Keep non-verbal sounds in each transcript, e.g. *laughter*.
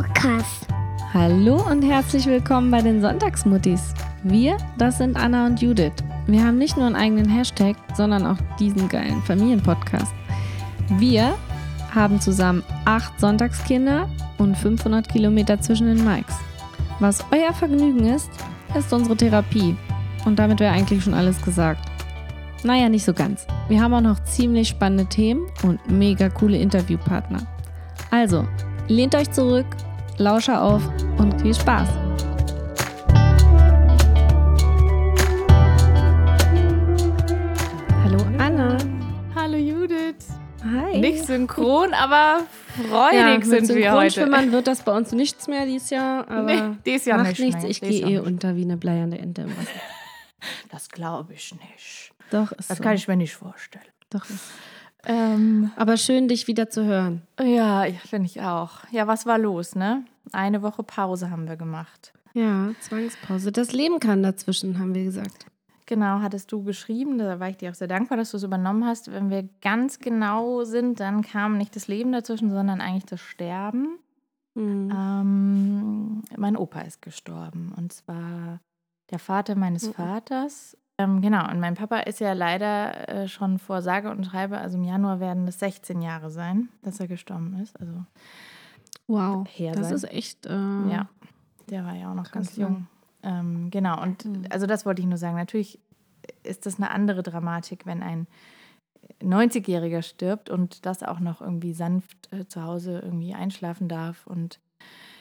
Podcast. Hallo und herzlich willkommen bei den Sonntagsmuttis. Wir, das sind Anna und Judith. Wir haben nicht nur einen eigenen Hashtag, sondern auch diesen geilen Familienpodcast. Wir haben zusammen acht Sonntagskinder und 500 Kilometer zwischen den Mikes. Was euer Vergnügen ist, ist unsere Therapie. Und damit wäre eigentlich schon alles gesagt. Naja, nicht so ganz. Wir haben auch noch ziemlich spannende Themen und mega coole Interviewpartner. Also, lehnt euch zurück, lausche auf und viel Spaß. Hallo Anna. Hallo Judith. Hi. Nicht synchron, aber freudig ja, mit sind wir heute. Synchronschwimmern wird das bei uns nichts mehr dieses Jahr, aber Nee, dieses Jahr macht nicht nichts. mehr. Ich gehe eh unter wie eine bleiernde Ente im Wasser. Das glaube ich nicht. Doch, ist Das so. kann ich mir nicht vorstellen. Doch ist. Ähm, Aber schön, dich wieder zu hören. ja, finde ich auch. Ja, was war los, ne? Eine Woche Pause haben wir gemacht. Ja, Zwangspause. Das Leben kann dazwischen, haben wir gesagt. Genau, hattest du geschrieben, da war ich dir auch sehr dankbar, dass du es übernommen hast. Wenn wir ganz genau sind, dann kam nicht das Leben dazwischen, sondern eigentlich das Sterben. Mhm. Ähm, mein Opa ist gestorben und zwar der Vater meines Mhm. Vaters. Ähm, genau, und mein Papa ist ja leider äh, schon vor sage und schreibe, also im Januar werden es 16 Jahre sein, dass er gestorben ist. Also Wow. her Das ist echt. Äh, ja, der war ja auch noch ganz jung. Ähm, genau, und Mhm. also das wollte ich nur sagen. Natürlich ist das eine andere Dramatik, wenn ein 90-Jähriger stirbt und das auch noch irgendwie sanft äh, zu Hause irgendwie einschlafen darf und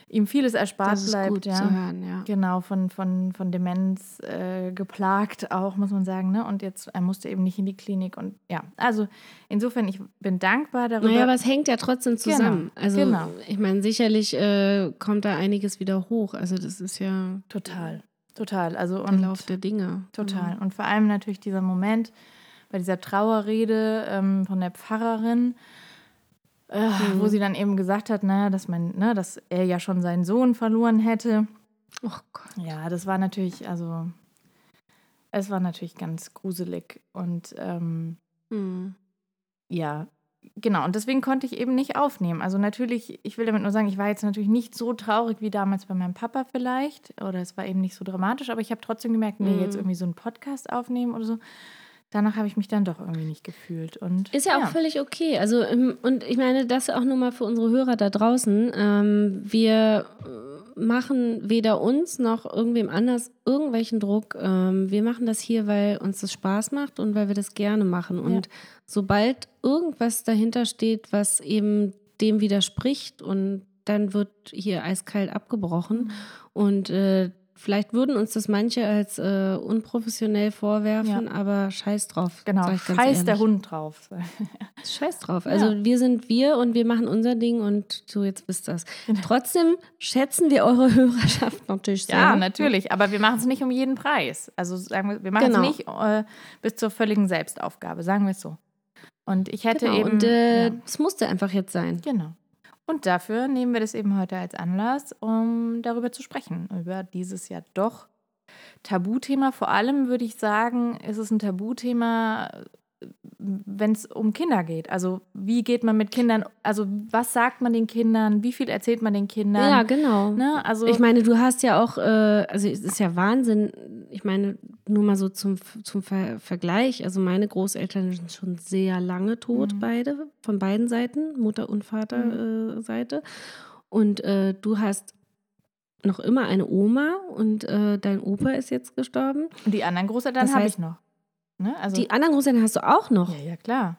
ihm vieles erspart Das ist bleibt. gut ja. zu hören, ja. Genau, von, von, von Demenz äh, geplagt auch, muss man sagen. Ne? Und jetzt, er musste eben nicht in die Klinik. Und ja, also insofern, ich bin dankbar darüber. Naja, aber es hängt ja trotzdem zusammen. also, genau. ich meine, sicherlich äh, kommt da einiges wieder hoch. Also, das ist ja total, total. Also der und Lauf der Dinge. total. Und vor allem natürlich dieser Moment bei dieser Trauerrede ähm, von der Pfarrerin, äh, Mhm. wo sie dann eben gesagt hat, naja, dass, mein, ne, dass er ja schon seinen Sohn verloren hätte. Oh Gott. Ja, das war natürlich, also es war natürlich ganz gruselig. Und ähm, Mhm. ja, genau. Und deswegen konnte ich eben nicht aufnehmen. Also natürlich, ich will damit nur sagen, ich war jetzt natürlich nicht so traurig wie damals bei meinem Papa vielleicht. Oder es war eben nicht so dramatisch, aber ich habe trotzdem gemerkt, nee, Mhm. jetzt irgendwie so einen Podcast aufnehmen oder so. Danach habe ich mich dann doch irgendwie nicht gefühlt. Und Ist ja auch völlig okay. Also, ähm, und ich meine, das auch nur mal für unsere Hörer da draußen. Ähm, wir äh, machen weder uns noch irgendwem anders irgendwelchen Druck. Ähm, wir machen das hier, weil uns das Spaß macht und weil wir das gerne machen. Und sobald irgendwas dahinter steht, was eben dem widerspricht und dann wird hier eiskalt abgebrochen. Und äh, vielleicht würden uns das manche als äh, unprofessionell vorwerfen, aber scheiß drauf. Genau, scheiß der ehrlich. Hund drauf. *laughs* Scheiß drauf. Also wir sind wir und wir machen unser Ding und so jetzt wisst das. Trotzdem schätzen wir eure *laughs* Hörerschaft natürlich sehr. Ja, natürlich. Aber wir machen es nicht um jeden Preis. Also sagen wir, wir machen Genau. es nicht äh, bis zur völligen Selbstaufgabe, sagen wir es so. Und ich hätte Genau. eben. und äh, ja. es musste einfach jetzt sein. Genau. Und dafür nehmen wir das eben heute als Anlass, um darüber zu sprechen, über dieses ja doch Tabuthema. Vor allem würde ich sagen, ist es ein Tabuthema, wenn es um Kinder geht. Also wie geht man mit Kindern, also was sagt man den Kindern, wie viel erzählt man den Kindern? Ja, genau. ne? Also Ich meine, du hast ja auch, äh, also es ist ja Wahnsinn. Ich meine, nur mal so zum, zum Ver Vergleich. Also meine Großeltern sind schon sehr lange tot, Mhm. beide, von beiden Seiten, Mutter- und Vaterseite. Und äh, du hast noch immer eine Oma und äh, dein Opa ist jetzt gestorben. und die anderen Großeltern habe ich noch. Ne? Also, Die anderen Großeltern hast du auch noch. ja, ja, klar.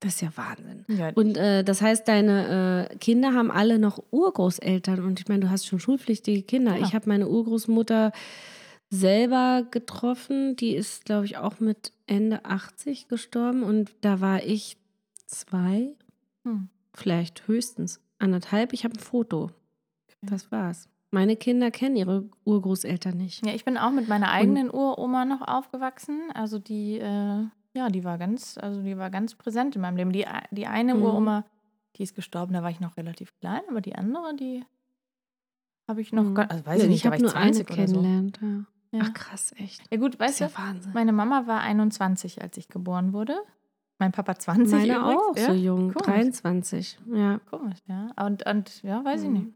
Das ist ja Wahnsinn. Ja, Und äh, das heißt, deine äh, Kinder haben alle noch Urgroßeltern. Und ich meine, du hast schon schulpflichtige Kinder. Genau. Ich habe meine Urgroßmutter selber getroffen. Die ist, glaube ich, auch mit Ende 80 gestorben. Und da war ich zwei, Hm. vielleicht höchstens anderthalb. Ich habe ein Foto. Das war's. Meine Kinder kennen ihre Urgroßeltern nicht. Ja, ich bin auch mit meiner eigenen Uroma noch aufgewachsen. Also die, äh, ja, die war ganz, also die war ganz präsent in meinem Leben. Die, die eine Mhm. Uroma, die ist gestorben, da war ich noch relativ klein, aber die andere, die habe ich noch, Mhm. gar, also weiß ich Ja, nicht, ich da war habe ich nur eine 20 oder so. kennengelernt. Ja. Ja. Ach krass, echt. ja gut, Das ist weißt ja du, Wahnsinn. meine Mama war 21, als ich geboren wurde. Mein Papa 20 Meine übrigens. auch ja? so jung, Komisch. 23. Ja. Komisch, ja. Und, und ja, weiß ich Mhm. nicht.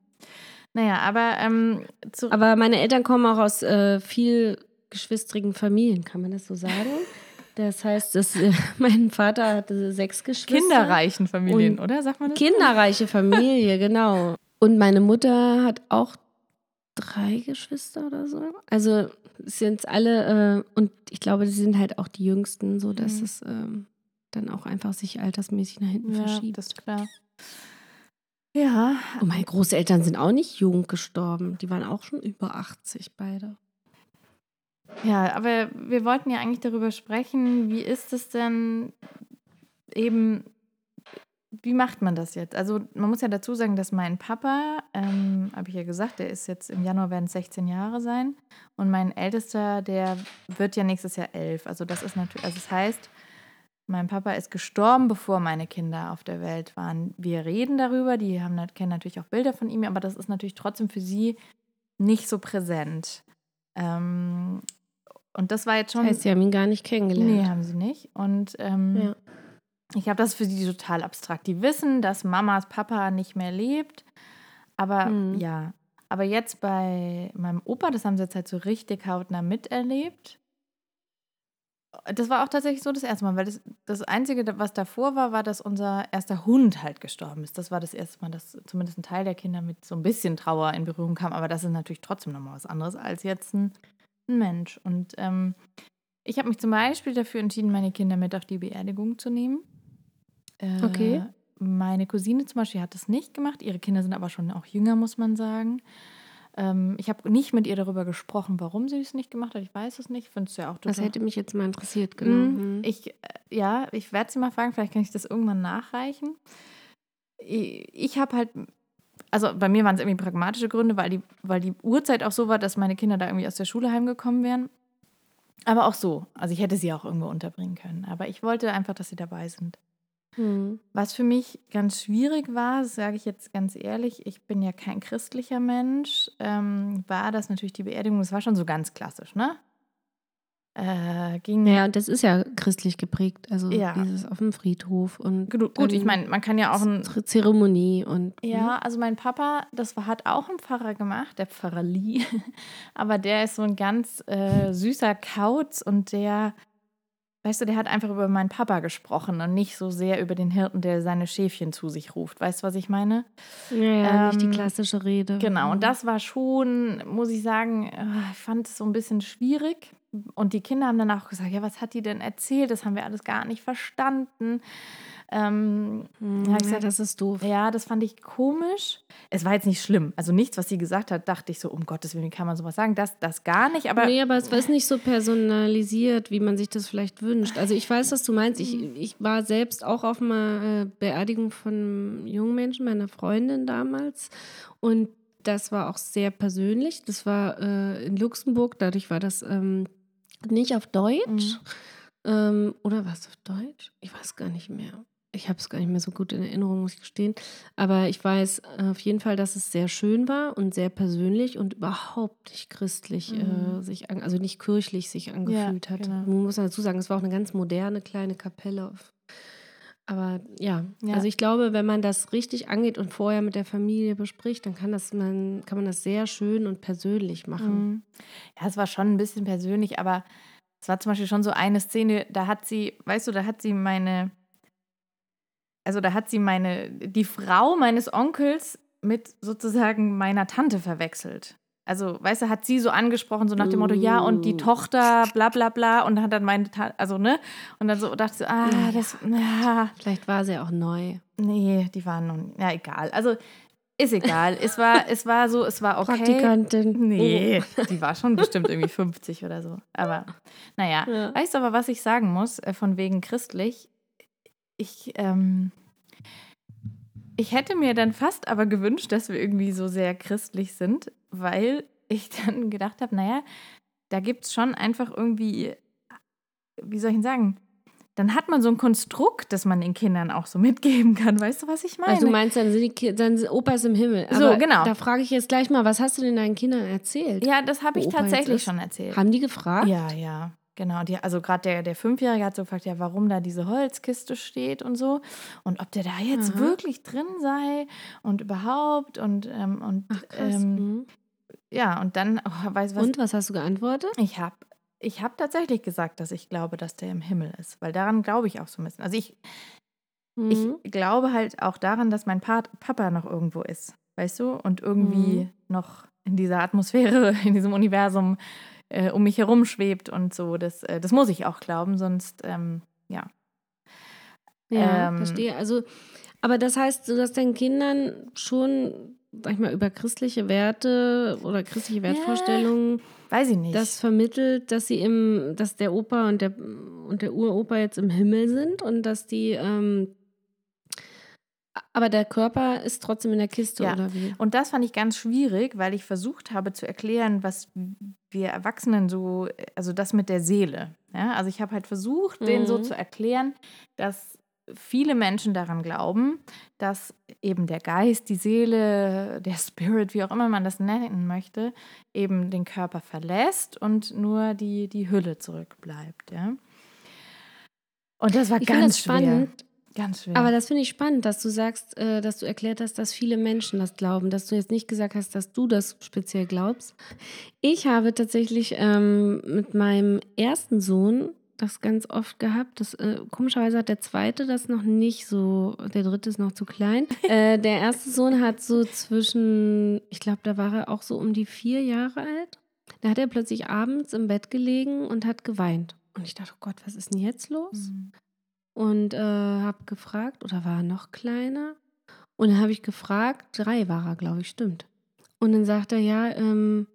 Naja, aber ähm, Aber meine Eltern kommen auch aus äh, viel geschwistrigen Familien, kann man das so sagen? *laughs* Das heißt, dass, äh, mein Vater hatte sechs Geschwister. Kinderreichen Familien, oder? Sagt man das? Kinderreiche Familie, *laughs* genau. Und meine Mutter hat auch drei Geschwister oder so. Also sind alle, äh, und ich glaube, sie sind halt auch die Jüngsten, so dass mhm. es ähm, dann auch einfach sich altersmäßig nach hinten ja, verschiebt. Das ist klar. Ja. Und meine Großeltern sind auch nicht jung gestorben. Die waren auch schon über 80 beide. Ja, aber wir wollten ja eigentlich darüber sprechen, wie ist es denn eben, wie macht man das jetzt? Also man muss ja dazu sagen, dass mein Papa, ähm, habe ich ja gesagt, der ist jetzt im Januar werden es 16 Jahre sein und mein Ältester, der wird ja nächstes Jahr 11. Also das ist natürlich, also das heißt, mein Papa ist gestorben, bevor meine Kinder auf der Welt waren. Wir reden darüber, die haben, kennen natürlich auch Bilder von ihm, aber das ist natürlich trotzdem für sie nicht so präsent. Ähm, und das war jetzt schon. Das heißt, sie haben ihn gar nicht kennengelernt. Nee, haben sie nicht. Und ähm, ja. Ich glaube, das ist für sie total abstrakt. Die wissen, dass Mamas Papa nicht mehr lebt. Aber mhm. ja. Aber jetzt bei meinem Opa, das haben sie jetzt halt so richtig hautnah miterlebt. Das war auch tatsächlich so das erste Mal, weil das, das Einzige, was davor war, war, dass unser erster Hund halt gestorben ist. Das war das erste Mal, dass zumindest ein Teil der Kinder mit so ein bisschen Trauer in Berührung kam. Aber das ist natürlich trotzdem nochmal was anderes als jetzt ein, ein Mensch. Und ähm, ich habe mich zum Beispiel dafür entschieden, meine Kinder mit auf die Beerdigung zu nehmen. Äh, okay. Meine Cousine zum Beispiel hat das nicht gemacht. Ihre Kinder sind aber schon auch jünger, muss man sagen. Ähm, ich habe nicht mit ihr darüber gesprochen, warum sie es nicht gemacht hat. Ich weiß es nicht. Finde es ja auch total. Das hätte mich jetzt mal interessiert, genau. Mhm. Ich, äh, ja, ich werde sie mal fragen. Vielleicht kann ich das irgendwann nachreichen. Ich, ich habe halt also bei mir waren es irgendwie pragmatische Gründe, weil die, weil die Uhrzeit auch so war, dass meine Kinder da irgendwie aus der Schule heimgekommen wären. Aber auch so. Also ich hätte sie auch irgendwo unterbringen können. Aber ich wollte einfach, dass sie dabei sind. Hm. Was für mich ganz schwierig war, sage ich jetzt ganz ehrlich, ich bin ja kein christlicher Mensch, ähm, war das natürlich die Beerdigung, das war schon so ganz klassisch, ne? Äh, ging ja, das ist ja christlich geprägt, also ja. dieses auf dem Friedhof und gut, gut ich meine, man kann ja auch eine Zeremonie und ja, hm? also mein Papa, das hat auch ein Pfarrer gemacht, der Pfarrer Lee, *laughs* aber der ist so ein ganz äh, süßer Kauz und der Weißt du, der hat einfach über meinen Papa gesprochen und nicht so sehr über den Hirten, der seine Schäfchen zu sich ruft. Weißt du, was ich meine? Ja, ja ähm, nicht die klassische Rede. Genau, und mhm. das war schon, muss ich sagen, ah, ich fand es so ein bisschen schwierig. Und die Kinder haben dann auch gesagt, ja, was hat die denn erzählt? Das haben wir alles gar nicht verstanden. Ähm, hm, ja, gesagt, das ist doof. Ja, das fand ich komisch. Es war jetzt nicht schlimm. Also nichts, was sie gesagt hat, dachte ich so, um Gottes Willen, wie kann man sowas sagen? Das, das gar nicht. Aber nee, aber es war nicht so personalisiert, wie man sich das vielleicht wünscht. Also ich weiß, was du meinst. Ich, ich war selbst auch auf einer äh, Beerdigung von einem jungen Menschen, meiner Freundin damals. Und das war auch sehr persönlich. Das war äh, in Luxemburg, dadurch war das ähm, nicht auf Deutsch. Mhm. Ähm, oder was auf Deutsch? Ich weiß gar nicht mehr ich habe es gar nicht mehr so gut in Erinnerung, muss ich gestehen. Aber ich weiß äh, auf jeden Fall, dass es sehr schön war und sehr persönlich und überhaupt nicht christlich äh, mhm. äh, sich, an, also nicht kirchlich sich angefühlt ja, hat. Genau. Man muss dazu sagen, es war auch eine ganz moderne kleine Kapelle. Aber ja, ja, also ich glaube, wenn man das richtig angeht und vorher mit der Familie bespricht, dann kann, das man, kann man das sehr schön und persönlich machen. Mhm. Ja, es war schon ein bisschen persönlich, aber es war zum Beispiel schon so eine Szene, da hat sie, weißt du, da hat sie meine also da hat sie meine, die Frau meines Onkels mit sozusagen meiner Tante verwechselt. Also, weißt du, hat sie so angesprochen, so nach dem Motto, ja, und die Tochter, bla bla bla, und hat dann meine Tante, also, ne? Und dann so dachte sie, ah, ja, das, ja. Vielleicht war sie auch neu. Nee, die waren noch, ja, egal. Also, ist egal. es war, *laughs* es war so, es war okay. Praktikantin. Nee, oh. die war schon bestimmt irgendwie 50 oder so. Aber, naja. Ja. Weißt du aber, was ich sagen muss, äh, von wegen christlich? Ich, ähm, ich hätte mir dann fast aber gewünscht, dass wir irgendwie so sehr christlich sind, weil ich *laughs* dann gedacht habe, naja, da gibt es schon einfach irgendwie, wie soll ich denn sagen, dann hat man so ein Konstrukt, das man den Kindern auch so mitgeben kann. Weißt du, was ich meine? Also du meinst, dann sind, die, dann sind Opas im Himmel. Aber so, genau. Da frage ich jetzt gleich mal, was hast du denn deinen Kindern erzählt? Ja, das habe ich tatsächlich schon erzählt. Haben die gefragt? Ja, ja. Genau, die, also gerade der, der Fünfjährige hat so gefragt, ja, warum da diese Holzkiste steht und so. Und ob der da jetzt Aha. wirklich drin sei und überhaupt und, ähm, und Ach, ähm, Mhm. ja, und dann, oh, weißt du was? Und was hast du geantwortet? Ich habe ich hab tatsächlich gesagt, dass ich glaube, dass der im Himmel ist, weil daran glaube ich auch so ein bisschen. Also ich, Mhm. ich glaube halt auch daran, dass mein Pat Papa noch irgendwo ist, weißt du? Und irgendwie Mhm. noch in dieser Atmosphäre, *laughs* in diesem Universum äh, um mich herum schwebt und so. Das, äh, das muss ich auch glauben, sonst, ähm, ja. Ja, Ähm, verstehe. Also, aber das heißt, du hast deinen Kindern schon, sag ich mal, über christliche Werte oder christliche Wertvorstellungen Weiß ich nicht. das vermittelt, dass sie im, dass der Opa und der und der Uropa jetzt im Himmel sind und dass die, ähm, aber der Körper ist trotzdem in der Kiste, Ja. oder wie? Und das fand ich ganz schwierig, weil ich versucht habe zu erklären, was wir Erwachsenen so, also das mit der Seele. Ja? Also ich habe halt versucht, denen so Mhm. zu erklären, dass viele Menschen daran glauben, dass eben der Geist, die Seele, der Spirit, wie auch immer man das nennen möchte, eben den Körper verlässt und nur die, die Hülle zurückbleibt. Ja? Und das war Ich ganz das schwer. spannend, Ganz schwer. aber das finde ich spannend, dass du sagst, äh, dass du erklärt hast, dass viele Menschen das glauben, dass du jetzt nicht gesagt hast, dass du das speziell glaubst. Ich habe tatsächlich ähm, mit meinem ersten Sohn das ganz oft gehabt. Das, äh, komischerweise hat der zweite das noch nicht so, der dritte ist noch zu klein. *laughs* äh, der erste Sohn hat so zwischen, ich glaube, da war er auch so um die vier Jahre alt. Da hat er plötzlich abends im Bett gelegen und hat geweint. Und ich dachte, oh Gott, was ist denn jetzt los? Mhm. Und äh, habe gefragt, oder war er noch kleiner? Und dann habe ich gefragt, drei war er, glaube ich, stimmt. Und dann sagt er, ja, ähm,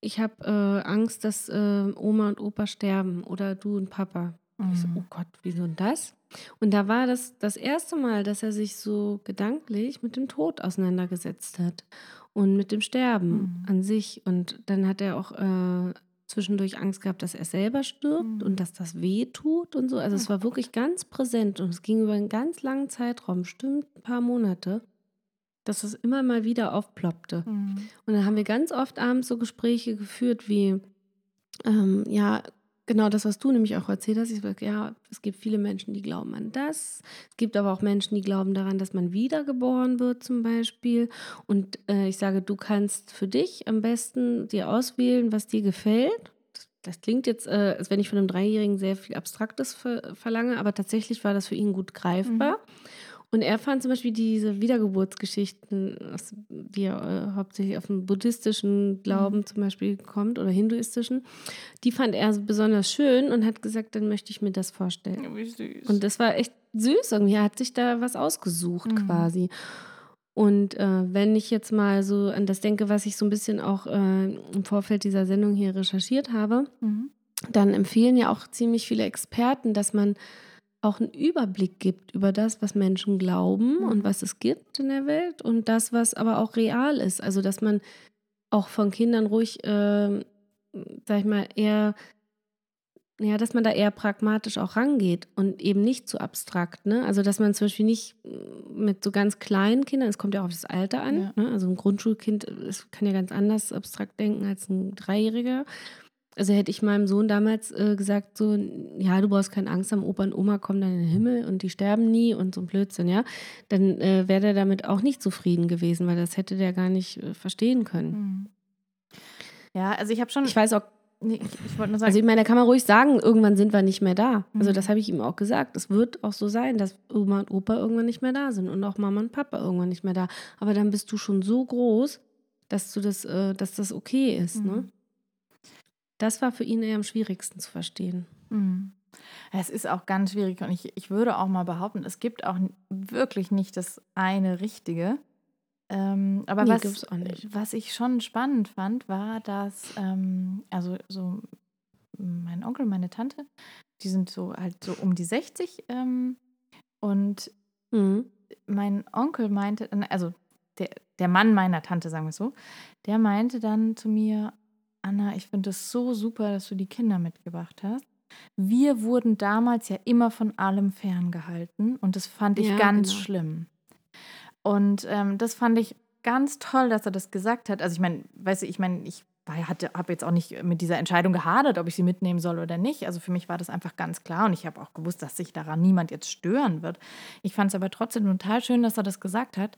ich habe äh, Angst, dass äh, Oma und Opa sterben oder du und Papa. Und ich so, Mhm. oh Gott, wieso denn das? Und da war das das erste Mal, dass er sich so gedanklich mit dem Tod auseinandergesetzt hat und mit dem Sterben Mhm. an sich. Und dann hat er auch äh, zwischendurch Angst gehabt, dass er selber stirbt Mhm. und dass das weh tut und so. Also es war wirklich ganz präsent und es ging über einen ganz langen Zeitraum, bestimmt ein paar Monate, dass es immer mal wieder aufploppte. Mhm. Und dann haben wir ganz oft abends so Gespräche geführt wie, ähm, ja, genau das, was du nämlich auch erzählt hast. Ich sage, ja, es gibt viele Menschen, die glauben an das. Es gibt aber auch Menschen, die glauben daran, dass man wiedergeboren wird zum Beispiel. Und äh, ich sage, du kannst für dich am besten dir auswählen, was dir gefällt. Das, klingt jetzt, äh, als wenn ich von einem Dreijährigen sehr viel Abstraktes ver verlange, aber tatsächlich war das für ihn gut greifbar. Und er fand zum Beispiel diese Wiedergeburtsgeschichten, die ja äh, hauptsächlich auf dem buddhistischen Glauben zum Beispiel kommt oder hinduistischen, die fand er besonders schön und hat gesagt, dann möchte ich mir das vorstellen. Wie süß. Und das war echt süß irgendwie. Er hat sich da was ausgesucht Mhm. quasi. Und äh, wenn ich jetzt mal so an das denke, was ich so ein bisschen auch äh, im Vorfeld dieser Sendung hier recherchiert habe, mhm. dann empfehlen ja auch ziemlich viele Experten, dass man auch einen Überblick gibt über das, was Menschen glauben Mhm. und was es gibt in der Welt und das, was aber auch real ist. Also, dass man auch von Kindern ruhig, äh, sag ich mal, eher, ja, dass man da eher pragmatisch auch rangeht und eben nicht zu abstrakt. Ne? Also, dass man zum Beispiel nicht mit so ganz kleinen Kindern, es kommt ja auch auf das Alter an, Ja. ne? also ein Grundschulkind es kann ja ganz anders abstrakt denken als ein Dreijähriger. Also hätte ich meinem Sohn damals äh, gesagt, so, ja, du brauchst keine Angst haben, Opa und Oma kommen dann in den Himmel und die sterben nie und so ein Blödsinn, ja, dann äh, wäre der damit auch nicht zufrieden gewesen, weil das hätte der gar nicht äh, verstehen können. Mhm. Ja, also ich habe schon. Ich weiß auch, nee, ich, ich wollte nur sagen, also ich meine, da kann man ruhig sagen, irgendwann sind wir nicht mehr da. Also Mhm. das habe ich ihm auch gesagt. Es wird auch so sein, dass Oma und Opa irgendwann nicht mehr da sind und auch Mama und Papa irgendwann nicht mehr da. Aber dann bist du schon so groß, dass du das, äh, dass das okay ist, ne? Das war für ihn eher am schwierigsten zu verstehen. Mhm. Es ist auch ganz schwierig und ich, ich würde auch mal behaupten, es gibt auch wirklich nicht das eine Richtige. Ähm, aber Nee, was, gibt's auch nicht. was ich schon spannend fand, war, dass, ähm, also so mein Onkel, meine Tante, die sind so halt so um die 60 ähm, und Mhm. mein Onkel meinte, also der, der Mann meiner Tante, sagen wir es so, der meinte dann zu mir, Anna, ich finde es so super, dass du die Kinder mitgebracht hast. Wir wurden damals ja immer von allem ferngehalten und das fand ich Ja, ganz genau. schlimm. Und ähm, das fand ich ganz toll, dass er das gesagt hat. Also ich meine, weißt du, ich meine, ich habe jetzt auch nicht mit dieser Entscheidung gehadert, ob ich sie mitnehmen soll oder nicht. Also für mich war das einfach ganz klar und ich habe auch gewusst, dass sich daran niemand jetzt stören wird. Ich fand es aber trotzdem total schön, dass er das gesagt hat.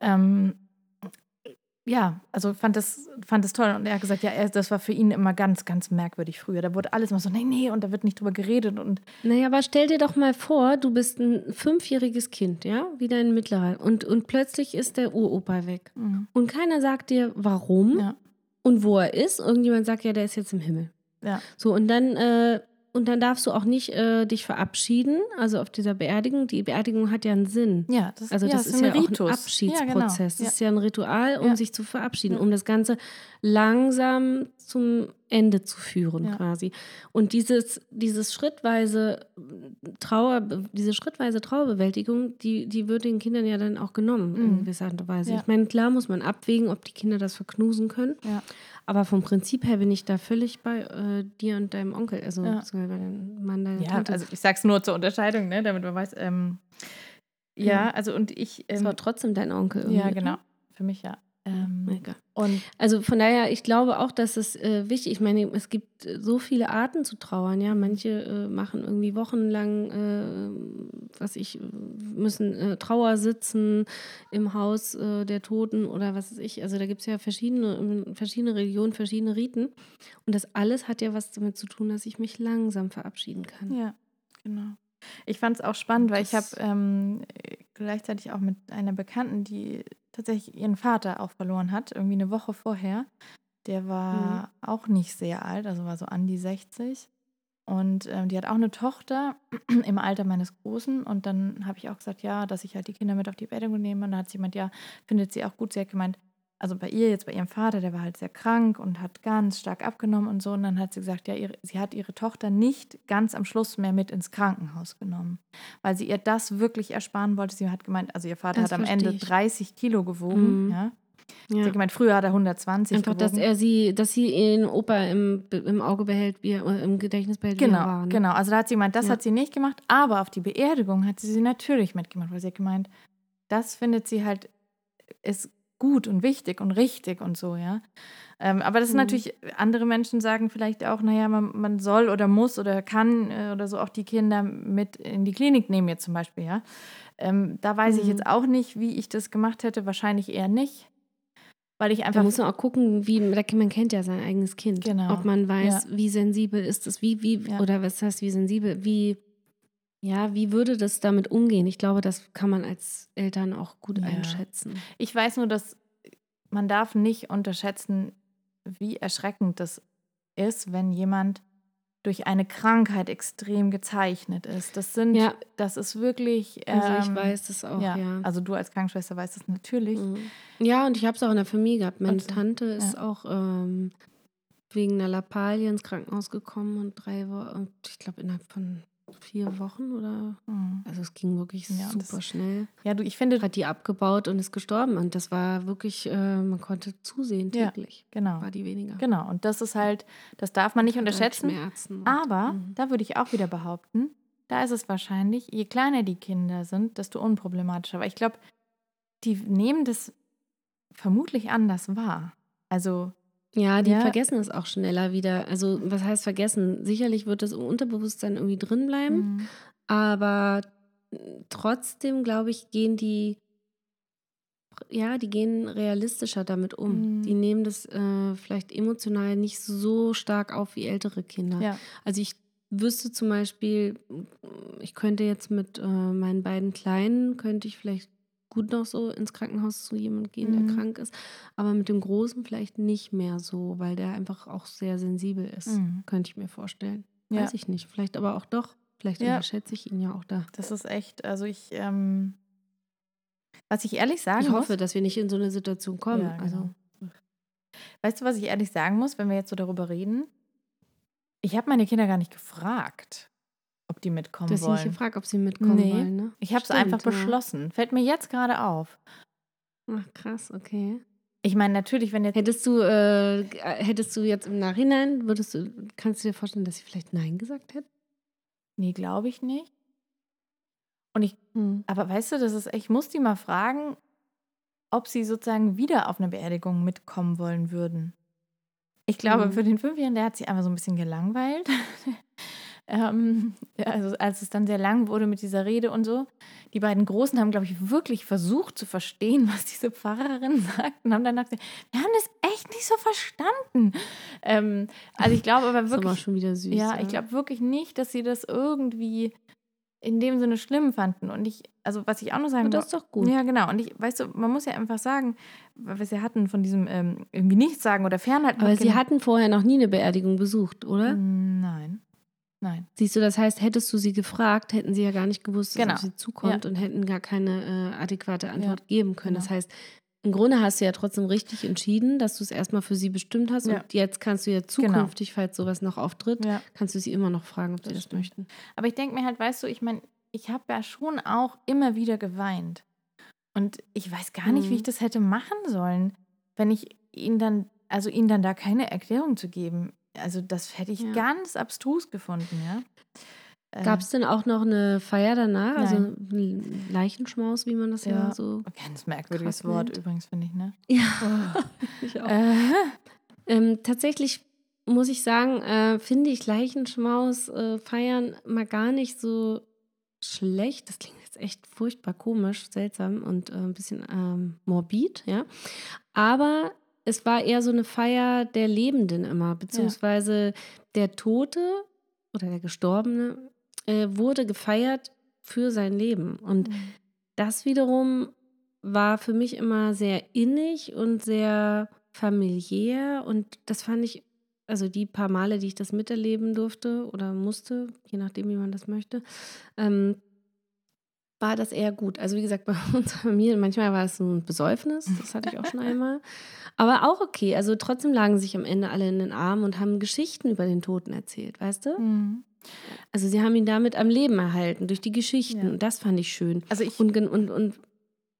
Ähm, ja, also fand das, fand das toll. Und er hat gesagt, ja, er, das war für ihn immer ganz, ganz merkwürdig früher. Da wurde alles immer so, nee, nee, und da wird nicht drüber geredet. Und naja, aber stell dir doch mal vor, du bist ein fünfjähriges Kind, ja, wie dein Mittlerer. Und, und plötzlich ist der Uropa weg. Mhm. Und keiner sagt dir, warum ja. und wo er ist. Irgendjemand sagt, ja, der ist jetzt im Himmel. Ja. So, und dann äh, und dann darfst du auch nicht äh, dich verabschieden, also auf dieser Beerdigung. Die Beerdigung hat ja einen Sinn. Ja, das, also das ja, ist, ja Ritus. auch ein Abschiedsprozess. Ja, genau. Das ist ja ein Ritual, um sich zu verabschieden, um das Ganze langsam zum Ende zu führen, quasi. Und dieses, dieses schrittweise Trauer, diese schrittweise Trauerbewältigung, die, die wird den Kindern ja dann auch genommen, mhm. in gewisser Weise. Ich meine, klar muss man abwägen, ob die Kinder das verknusen können. Ja. Aber vom Prinzip her bin ich da völlig bei äh, dir und deinem Onkel, also ja. bei deinem Mann, deiner Ja, Tante. also ich sag's nur zur Unterscheidung, ne, damit man weiß. Ähm, ja, mhm. also und ich. Ähm, es war trotzdem dein Onkel. Ja, genau. Für mich ja. Ähm, Mega. Und also von daher, ich glaube auch, dass es äh, wichtig ist. Ich meine, es gibt so viele Arten zu trauern. Ja, manche äh, machen irgendwie wochenlang, äh, was ich, müssen äh, Trauer sitzen im Haus äh, der Toten oder was weiß ich. Also da gibt es ja verschiedene, verschiedene Religionen, verschiedene Riten. Und das alles hat ja was damit zu tun, dass ich mich langsam verabschieden kann. Ja, genau. Ich fand es auch spannend, weil ich habe ähm, gleichzeitig auch mit einer Bekannten, die tatsächlich ihren Vater auch verloren hat, irgendwie eine Woche vorher. Der war mhm. auch nicht sehr alt, also war so an die 60. Und ähm, die hat auch eine Tochter *clears throat* im Alter meines Großen. Und dann habe ich auch gesagt, ja, dass ich halt die Kinder mit auf die Beerdigung nehme. Und dann hat sie gemeint, ja, findet sie auch gut. Sie hat gemeint, also bei ihr, jetzt bei ihrem Vater, der war halt sehr krank und hat ganz stark abgenommen und so. Und dann hat sie gesagt, ja, ihre, sie hat ihre Tochter nicht ganz am Schluss mehr mit ins Krankenhaus genommen, weil sie ihr das wirklich ersparen wollte. Sie hat gemeint, also ihr Vater das hat am Ende ich. 30 Kilo gewogen, mhm. ja. Ja. Sie hat gemeint, früher hat er 120 Einfach, gewogen. dass er sie, dass sie ihren Opa im, im Auge behält, wie er, im Gedächtnis behält, genau, wie er war. Ne? Genau, also da hat sie gemeint, das ja. hat sie nicht gemacht, aber auf die Beerdigung hat sie sie natürlich mitgemacht, weil sie hat gemeint, das findet sie halt, ist gut und wichtig und richtig und so, ja. Ähm, aber das ist mhm. natürlich, andere Menschen sagen vielleicht auch, naja, man, man soll oder muss oder kann äh, oder so auch die Kinder mit in die Klinik nehmen, jetzt zum Beispiel, ja. Ähm, da weiß mhm. ich jetzt auch nicht, wie ich das gemacht hätte, wahrscheinlich eher nicht. Weil ich einfach. Da muss man auch gucken, wie, man kennt ja sein eigenes Kind. Genau. Ob man weiß, ja. wie sensibel ist es, wie, wie, ja. oder was heißt, wie sensibel, wie ja, wie würde das damit umgehen? Ich glaube, das kann man als Eltern auch gut ja. einschätzen. Ich weiß nur, dass man darf nicht unterschätzen, wie erschreckend das ist, wenn jemand durch eine Krankheit extrem gezeichnet ist. Das sind, ja. das ist wirklich. Ähm, also ich ähm, weiß das auch, ja. ja. Also du als Krankenschwester weißt das natürlich. Mhm. Ja, und ich habe es auch in der Familie gehabt. Meine und, Tante ist auch ähm, wegen einer Lappalie ins Krankenhaus gekommen und drei Wochen, ich glaube innerhalb von vier Wochen oder. Mhm. Also es ging wirklich ja, super das, schnell. Ja, du, ich finde. Hat die abgebaut und ist gestorben. Und das war wirklich, äh, man konnte zusehen täglich. Ja, genau. War die weniger. Genau. Und das ist halt, das darf man nicht unterschätzen. Schmerzen. Aber mhm. da würde ich auch wieder behaupten, da ist es wahrscheinlich, je kleiner die Kinder sind, desto unproblematischer. Aber ich glaube, die nehmen das vermutlich anders wahr. Also ja, die ja. vergessen es auch schneller wieder. Also, was heißt vergessen? Sicherlich wird das im Unterbewusstsein irgendwie drin bleiben, mhm. aber trotzdem, glaube ich, gehen die, ja, die gehen realistischer damit um. Mhm. Die nehmen das äh, vielleicht emotional nicht so stark auf wie ältere Kinder. Ja. Also, ich wüsste zum Beispiel, ich könnte jetzt mit äh, meinen beiden Kleinen, könnte ich vielleicht gut noch so ins Krankenhaus zu jemandem gehen, der mhm. krank ist. Aber mit dem Großen vielleicht nicht mehr so, weil der einfach auch sehr sensibel ist, mhm. könnte ich mir vorstellen. Ja. Weiß ich nicht. Vielleicht aber auch doch. Vielleicht ja. unterschätze ich ihn ja auch da. Das ist echt, also ich, ähm, was ich ehrlich sagen Ich hoffe, muss, dass wir nicht in so eine Situation kommen. Ja, genau. Also. Weißt du, was ich ehrlich sagen muss, wenn wir jetzt so darüber reden? Ich habe meine Kinder gar nicht gefragt ob die mitkommen du hast wollen. nicht gefragt, ob sie mitkommen nee, wollen, ne? Ich habe es einfach ja. beschlossen. Fällt mir jetzt gerade auf. Ach, krass, okay. Ich meine, natürlich, wenn jetzt. Hättest du, äh, hättest du jetzt im Nachhinein, würdest du, kannst du dir vorstellen, dass sie vielleicht Nein gesagt hätten? Nee, glaube ich nicht. Und ich, hm. aber weißt du, das ist, ich muss die mal fragen, ob sie sozusagen wieder auf eine Beerdigung mitkommen wollen würden. Ich glaube, Mhm. für den Fünfjährigen, der hat sich einfach so ein bisschen gelangweilt. *laughs* ähm, ja, also als es dann sehr lang wurde mit dieser Rede und so. Die beiden Großen haben, glaube ich, wirklich versucht zu verstehen, *laughs* was diese Pfarrerin sagt und haben dann gesagt, wir haben das echt nicht so verstanden. Ähm, also ich glaube aber Das *laughs* ist aber wirklich, schon wieder süß. ja, ich glaube wirklich nicht, dass sie das irgendwie in dem Sinne schlimm fanden. Und ich, also was ich auch noch sagen Aber das ist doch gut. ja, genau. Und ich, weißt du, man muss ja einfach sagen, weil wir es ja hatten von diesem ähm, irgendwie nichts sagen oder fernhalten. Aber sie Kindern. hatten vorher noch nie eine Beerdigung besucht, oder? Nein. Nein. Siehst du, das heißt, hättest du sie gefragt, hätten sie ja gar nicht gewusst, dass Genau. auf sie zukommt und hätten gar keine äh, adäquate Antwort geben können. genau. Das heißt, im Grunde hast du ja trotzdem richtig entschieden, dass du es erstmal für sie bestimmt hast Ja. und jetzt kannst du ja zukünftig, falls sowas noch auftritt, Ja. kannst du sie immer noch fragen, ob sie Das das stimmt. möchten. Aber ich denke mir halt, weißt du, ich meine, ich habe ja schon auch immer wieder geweint. Und ich weiß gar nicht, wie Mhm. ich das hätte machen sollen, wenn ich ihnen dann, also ihnen dann da keine Erklärung zu geben. Also das hätte ich Ja. ganz abstrus gefunden, ja. Äh, Gab es denn auch noch eine Feier danach? Also Nein. ein Leichenschmaus, wie man das ja, Ja. so. Ganz merkwürdiges krass Wort nennt. übrigens, finde ich, ne? Ja, Oh. *laughs* ich auch. äh, Ähm, tatsächlich muss ich sagen, äh, finde ich Leichenschmaus äh, feiern mal gar nicht so schlecht. Das klingt jetzt echt furchtbar komisch, seltsam und äh, ein bisschen ähm, morbid, ja. Aber es war eher so eine Feier der Lebenden immer, beziehungsweise der Tote oder der Gestorbene äh, wurde gefeiert für sein Leben. Und das wiederum war für mich immer sehr innig und sehr familiär. Und das fand ich, also die paar Male, die ich das miterleben durfte oder musste, je nachdem, wie man das möchte, ähm, war das eher gut. Also wie gesagt, *laughs* bei unserer Familie, manchmal war es so ein Besäufnis, das hatte ich auch schon einmal, aber auch okay. Also trotzdem lagen sich am Ende alle in den Armen und haben Geschichten über den Toten erzählt, weißt du? Mhm. Also sie haben ihn damit am Leben erhalten, durch die Geschichten. Ja. Und das fand ich schön. Also ich, Und, und, und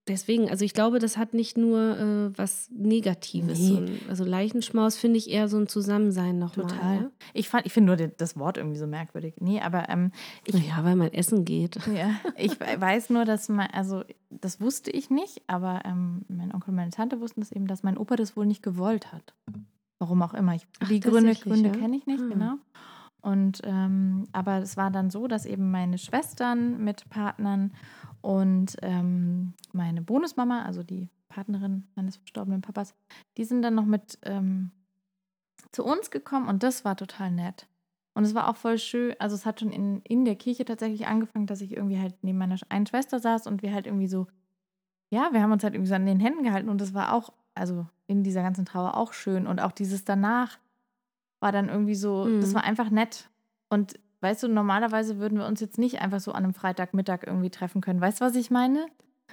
deswegen, also ich glaube, das hat nicht nur äh, was Negatives. Nee. So ein, also Leichenschmaus finde ich eher so ein Zusammensein nochmal. total. Ja? Ich fand, ich finde nur das Wort irgendwie so merkwürdig. Nee, aber ähm, ich, ja, weil man essen geht. *laughs* Ja, ich we- weiß nur, dass mein, also das wusste ich nicht, aber ähm, mein Onkel und meine Tante wussten das eben, dass mein Opa das wohl nicht gewollt hat. Warum auch immer. Ich, Ach, die Gründe, Gründe ja? kenne ich nicht, Ah. genau. Und ähm, aber es war dann so, dass eben meine Schwestern mit Partnern und ähm, meine Bonusmama, also die Partnerin meines verstorbenen Papas, die sind dann noch mit ähm, zu uns gekommen und das war total nett. Und es war auch voll schön, also es hat schon in, in der Kirche tatsächlich angefangen, dass ich irgendwie halt neben meiner einen Schwester saß und wir halt irgendwie so, ja, wir haben uns halt irgendwie so an den Händen gehalten und das war auch, also in dieser ganzen Trauer auch schön. Und auch dieses danach war dann irgendwie so, Mhm. das war einfach nett. Und weißt du, normalerweise würden wir uns jetzt nicht einfach so an einem Freitagmittag irgendwie treffen können. Weißt du, was ich meine?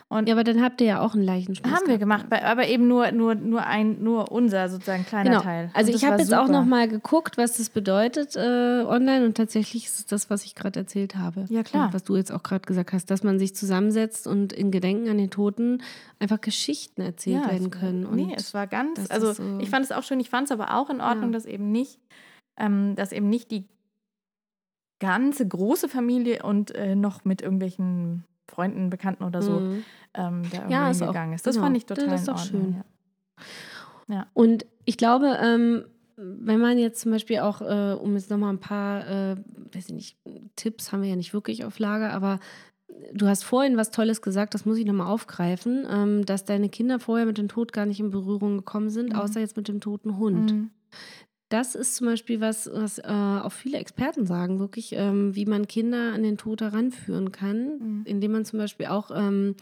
Und Ja, aber dann habt ihr ja auch einen Leichenschmaus. haben wir gemacht, bei- aber eben nur, nur, nur ein, nur unser sozusagen kleiner Genau. Teil. Also ich habe war jetzt auch super. noch mal geguckt, was das bedeutet äh, online und tatsächlich ist es das, was ich gerade erzählt habe. Ja, klar. Und was du jetzt auch gerade gesagt hast, dass man sich zusammensetzt und in Gedenken an den Toten einfach Geschichten erzählt Ja, werden war- können. Und nee, es war ganz, also so- ich fand es auch schön, ich fand es aber auch in Ordnung, Ja. dass eben nicht, ähm, dass eben nicht die ganze große Familie und äh, noch mit irgendwelchen Freunden, Bekannten oder so Mhm. ähm, da Ja, ist auch- hingegangen ist. Das genau. fand ich Das total ist in doch Ordnung. schön. Ja. Und ich glaube, ähm, wenn man jetzt zum Beispiel auch, äh, um jetzt nochmal ein paar, äh, weiß ich nicht, Tipps haben wir ja nicht wirklich auf Lager, aber du hast vorhin was Tolles gesagt, das muss ich nochmal aufgreifen, ähm, dass deine Kinder vorher mit dem Tod gar nicht in Berührung gekommen sind, Mhm. außer jetzt mit dem toten Hund. Mhm. Das ist zum Beispiel was, was äh, auch viele Experten sagen, wirklich, ähm, wie man Kinder an den Tod heranführen kann, Mhm. indem man zum Beispiel auch, ähm,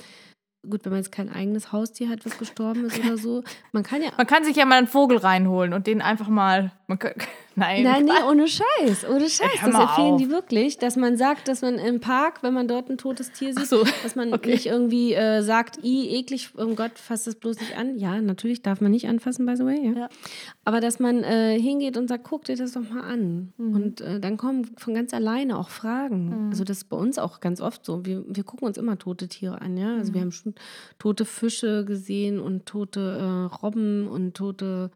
gut, wenn man jetzt kein eigenes Haustier hat, was gestorben ist *laughs* oder so, man kann ja Man kann sich ja mal einen Vogel reinholen und den einfach mal. Man kann, *laughs* nein, Nein, nee, ohne Scheiß, ohne Scheiß. hör Das empfehlen auf. die wirklich, dass man sagt, dass man im Park, wenn man dort ein totes Tier sieht, so. dass man Okay. nicht irgendwie äh, sagt, i, eklig, um Gott, fass das bloß nicht an. Ja, natürlich darf man nicht anfassen, by the way. Ja. Ja. Aber dass man äh, hingeht und sagt, guck dir das doch mal an. Mhm. Und äh, dann kommen von ganz alleine auch Fragen. Mhm. Also das ist bei uns auch ganz oft so. Wir, wir gucken uns immer tote Tiere an, ja. Also wir Mhm. haben schon tote Fische gesehen und tote äh, Robben und tote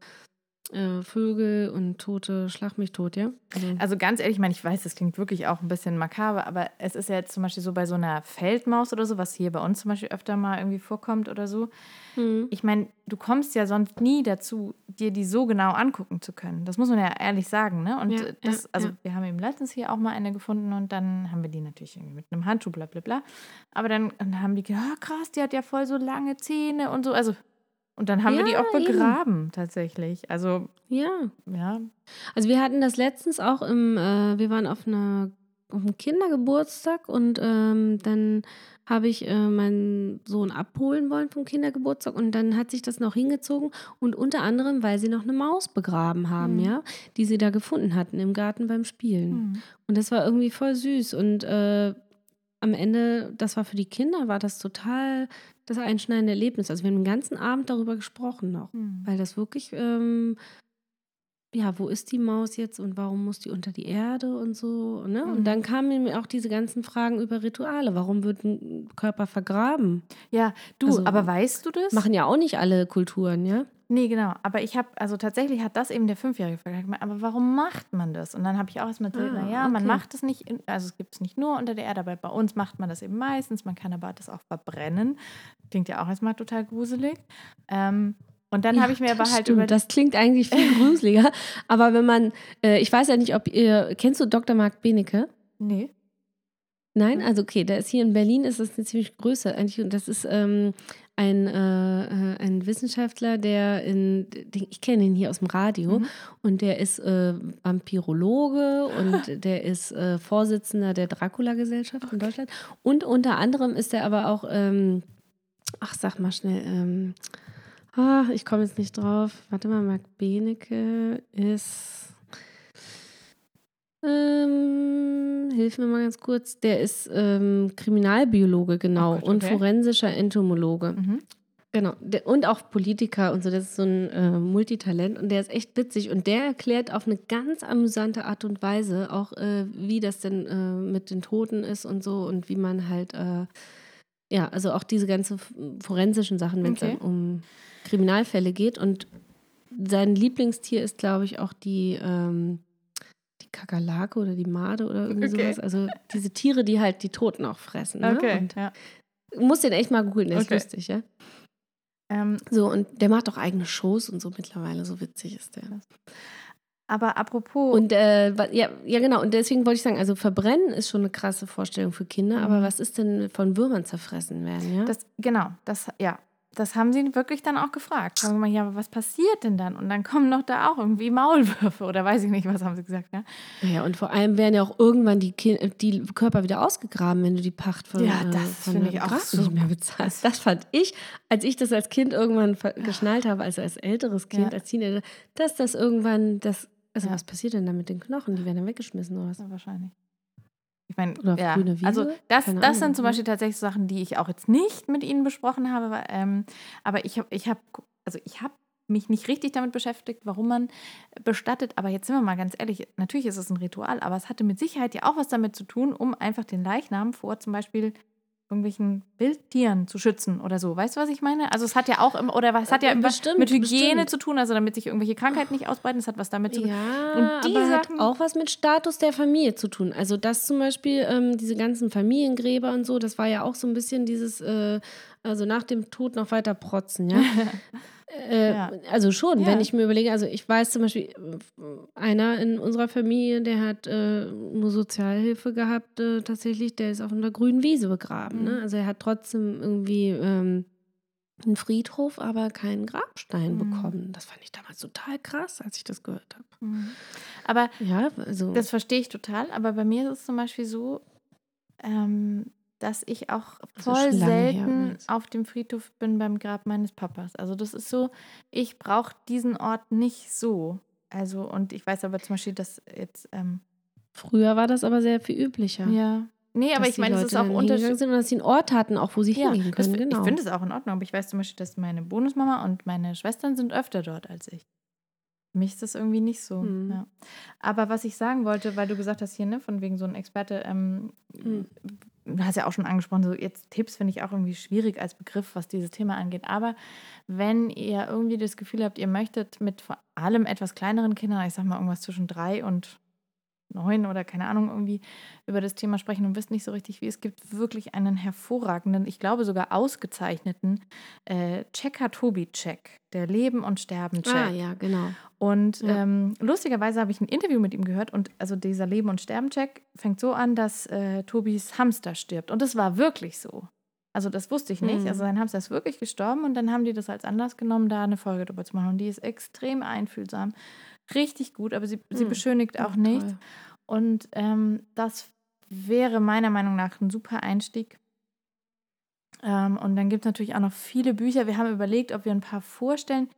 äh, Vögel und tote, schlag mich tot, ja? Also, also ganz ehrlich, ich meine, ich weiß, das klingt wirklich auch ein bisschen makaber, aber es ist ja jetzt zum Beispiel so bei so einer Feldmaus oder so, was hier bei uns zum Beispiel öfter mal irgendwie vorkommt oder so. Mhm. Ich meine, du kommst ja sonst nie dazu, dir die so genau angucken zu können. Das muss man ja ehrlich sagen, ne? Und ja, das, ja, also ja. wir haben eben letztens hier auch mal eine gefunden und dann haben wir die natürlich irgendwie mit einem Handschuh, bla bla bla. Aber dann, dann haben die gedacht, oh, krass, die hat ja voll so lange Zähne und so. Also und dann haben ja, wir die auch begraben, eben. tatsächlich. Also, ja. Ja. Also, wir hatten das letztens auch im, äh, wir waren auf, einer, auf einem Kindergeburtstag und ähm, dann habe ich äh, meinen Sohn abholen wollen vom Kindergeburtstag und dann hat sich das noch hingezogen und unter anderem, weil sie noch eine Maus begraben haben, mhm. ja, die sie da gefunden hatten im Garten beim Spielen. Mhm. Und das war irgendwie voll süß und äh, am Ende, das war für die Kinder, war das total das einschneidende Erlebnis. Also wir haben den ganzen Abend darüber gesprochen noch, mhm. weil das wirklich, ähm, ja, wo ist die Maus jetzt und warum muss die unter die Erde und so. Ne? Mhm. Und dann kamen mir auch diese ganzen Fragen über Rituale. Warum wird ein Körper vergraben? Ja, du, also, aber weißt du das? Machen ja auch nicht alle Kulturen, ja? Nee, genau. Aber ich habe, also tatsächlich hat das eben der Fünfjährige gefragt. Aber warum macht man das? Und dann habe ich auch erstmal gesagt, ah, naja, okay. man macht es nicht, in, also es gibt es nicht nur unter der Erde, aber bei uns macht man das eben meistens. Man kann aber das auch verbrennen. Klingt ja auch erstmal total gruselig. Ähm, und dann ja, habe ich mir aber halt stimmt. über. Das klingt eigentlich viel *laughs* gruseliger. aber wenn man, äh, ich weiß ja nicht, ob ihr, kennst du Dr. Marc Benecke? Nee. Nein, also okay, der ist hier in Berlin, ist das eine ziemlich Größe eigentlich und das ist ähm, ein, äh, äh, ein Wissenschaftler, der in, ich kenne ihn hier aus dem Radio mhm. und der ist äh, Vampirologe und *laughs* der ist äh, Vorsitzender der Dracula-Gesellschaft okay. in Deutschland und unter anderem ist er aber auch, ähm, ach sag mal schnell, ähm, ah, ich komme jetzt nicht drauf, warte mal, Marc Benecke ist ähm, hilf mir mal ganz kurz. Der ist ähm, Kriminalbiologe, genau, oh Gott, okay. und forensischer Entomologe. Mhm. Genau. Der, und auch Politiker und so. Das ist so ein äh, Multitalent und der ist echt witzig. Und der erklärt auf eine ganz amüsante Art und Weise auch, äh, wie das denn äh, mit den Toten ist und so und wie man halt, äh, ja, also auch diese ganzen forensischen Sachen, wenn es okay. dann um Kriminalfälle geht. Und sein Lieblingstier ist, glaube ich, auch die. Ähm, die Kakerlake oder die Made oder irgendwie okay. sowas. Also diese Tiere, die halt die Toten auch fressen. Ne? Okay, und ja. Muss den echt mal googeln, der okay. ist lustig, ja. Ähm, so, und der macht auch eigene Shows und so mittlerweile, so witzig ist der. Aber apropos. Und äh, ja, ja, genau, und deswegen wollte ich sagen, also verbrennen ist schon eine krasse Vorstellung für Kinder, mhm. aber was ist denn von Würmern zerfressen werden, ja? Das, genau, das, ja, das haben sie wirklich dann auch gefragt. Sagen wir mal, ja, aber was passiert denn dann? Und dann kommen doch da auch irgendwie Maulwürfe oder weiß ich nicht, was haben sie gesagt, ja? Ja, und vor allem werden ja auch irgendwann die, die Körper wieder ausgegraben, wenn du die Pacht von Ja, äh, das finde ich auch so nicht mehr bezahlst. Das fand ich, als ich das als Kind irgendwann geschnallt habe, also als älteres Kind, ja. als Teenager, dass das irgendwann, das, also ja. was passiert denn da mit den Knochen? Die werden dann weggeschmissen oder was? Ja, wahrscheinlich. Meine, ja, also das, das sind zum Beispiel tatsächlich Sachen, die ich auch jetzt nicht mit Ihnen besprochen habe. Ähm, aber ich habe, ich habe, also ich habe mich nicht richtig damit beschäftigt, warum man bestattet. Aber jetzt sind wir mal ganz ehrlich, natürlich ist es ein Ritual, aber es hatte mit Sicherheit ja auch was damit zu tun, um einfach den Leichnam vor zum Beispiel irgendwelchen Wildtieren zu schützen oder so. Weißt du, was ich meine? Also es hat ja auch im, oder was hat ja bestimmt, mit Hygiene bestimmt. zu tun, also damit sich irgendwelche Krankheiten nicht ausbreiten. Das hat was damit zu tun. Ja, und die aber Sachen, hat auch was mit Status der Familie zu tun. Also das zum Beispiel, ähm, diese ganzen Familiengräber und so, das war ja auch so ein bisschen dieses, äh, also nach dem Tod noch weiter protzen, ja. *laughs* Äh, ja. Also schon, ja. wenn ich mir überlege, also ich weiß zum Beispiel, einer in unserer Familie, der hat äh, nur Sozialhilfe gehabt, äh, tatsächlich, der ist auf einer grünen Wiese begraben. Ne? Mhm. Ne? Also er hat trotzdem irgendwie ähm, einen Friedhof, aber keinen Grabstein mhm. bekommen. Das fand ich damals total krass, als ich das gehört habe. Mhm. Aber ja, also, das verstehe ich total, aber bei mir ist es zum Beispiel so, ähm, dass ich auch voll selten auf dem Friedhof bin beim Grab meines Papas. Also das ist so, ich brauche diesen Ort nicht so. Also und ich weiß aber zum Beispiel, dass jetzt ähm, früher war das aber sehr viel üblicher. Ja. Nee, aber ich meine, es ist auch unterschiedlich. und dass sie einen Ort hatten, auch wo sie ja, hingehen können. Das, genau. Ich finde es auch in Ordnung, aber ich weiß zum Beispiel, dass meine Bonusmama und meine Schwestern sind öfter dort als ich. Für mich ist das irgendwie nicht so. Mhm. Ja. Aber was ich sagen wollte, weil du gesagt hast hier, ne, von wegen so ein Experte, ähm, mhm du hast ja auch schon angesprochen, so jetzt Tipps finde ich auch irgendwie schwierig als Begriff, was dieses Thema angeht. Aber wenn ihr irgendwie das Gefühl habt, ihr möchtet mit vor allem etwas kleineren Kindern, ich sag mal irgendwas zwischen drei und neun oder keine Ahnung irgendwie über das Thema sprechen und wisst nicht so richtig wie. Es gibt wirklich einen hervorragenden, ich glaube sogar ausgezeichneten äh, Checker Tobi Check, der Leben und Sterben Check. Ah ja, genau. Und Ja. ähm, lustigerweise habe ich ein Interview mit ihm gehört und also dieser Leben und Sterben Check fängt so an, dass äh, Tobis Hamster stirbt und das war wirklich so. Also das wusste ich nicht. Mhm. Also sein Hamster ist wirklich gestorben und dann haben die das als Anlass genommen, da eine Folge drüber zu machen. Und die ist extrem einfühlsam, richtig gut, aber sie, sie Mhm. beschönigt auch Toll. nichts. Und ähm, das wäre meiner Meinung nach ein super Einstieg. Ähm, und dann gibt es natürlich auch noch viele Bücher. Wir haben überlegt, ob wir ein paar vorstellen.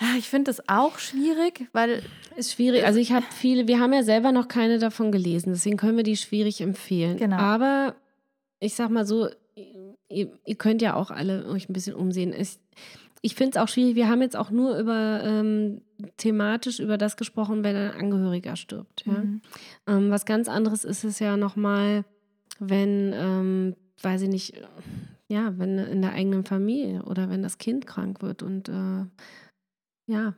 Ah, Ich finde das auch schwierig, weil Ist schwierig. Also ich habe viele, wir haben ja selber noch keine davon gelesen, deswegen können wir die schwierig empfehlen. Genau. Aber ich sag mal so, ihr, ihr könnt ja auch alle euch ein bisschen umsehen. Ich, ich finde es auch schwierig, wir haben jetzt auch nur über ähm, thematisch über das gesprochen, wenn ein Angehöriger stirbt. Ja? Mhm. Ähm, was ganz anderes ist es ja nochmal, wenn, ähm, weiß ich nicht, ja, wenn in der eigenen Familie oder wenn das Kind krank wird und äh, ja,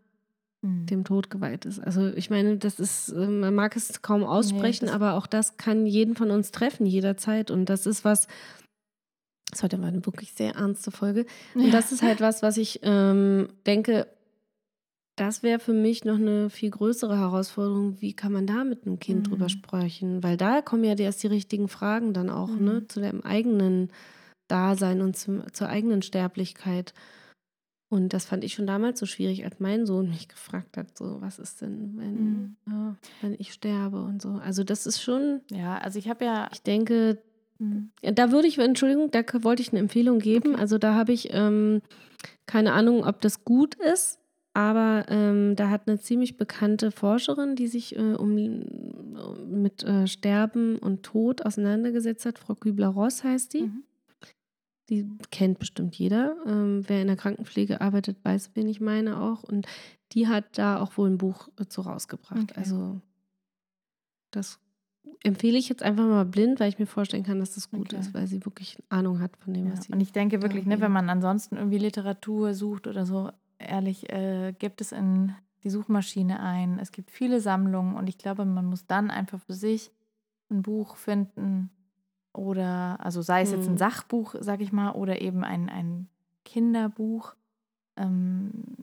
Mhm. dem Tod geweiht ist. Also ich meine, das ist, äh, man mag es kaum aussprechen, das- aber auch das kann jeden von uns treffen, jederzeit. Und das ist was, das heute war eine wirklich sehr ernste Folge. Und Ja. das ist halt was, was ich ähm, denke, das wäre für mich noch eine viel größere Herausforderung. Wie kann man da mit einem Kind Mhm. drüber sprechen? Weil da kommen ja erst die richtigen Fragen dann auch, ne, Mhm. zu dem eigenen Dasein und zum, zur eigenen Sterblichkeit. Und das fand ich schon damals so schwierig, als mein Sohn mich gefragt hat, so, was ist denn, wenn, Mhm. ja, wenn ich sterbe und so. Also das ist schon, Ja, also ich habe ja. ich denke, Da würde ich, Entschuldigung, da wollte ich eine Empfehlung geben. Okay. Also da habe ich ähm, keine Ahnung, ob das gut ist, aber ähm, da hat eine ziemlich bekannte Forscherin, die sich äh, um, mit äh, Sterben und Tod auseinandergesetzt hat. Frau Kübler-Ross heißt die. Mhm. Die kennt bestimmt jeder. Ähm, wer in der Krankenpflege arbeitet, weiß, wen ich meine auch. Und die hat da auch wohl ein Buch äh, zu rausgebracht. Okay. Also das empfehle ich jetzt einfach mal blind, weil ich mir vorstellen kann, dass das gut Okay. ist, weil sie wirklich Ahnung hat von dem, Ja. was sie. Und ich denke wirklich, ne, wenn man ansonsten irgendwie Literatur sucht oder so, ehrlich, äh, gibt es in die Suchmaschine ein. Es gibt viele Sammlungen und ich glaube, man muss dann einfach für sich ein Buch finden oder, also sei es jetzt ein Mhm. Sachbuch, sag ich mal, oder eben ein, ein Kinderbuch, ähm,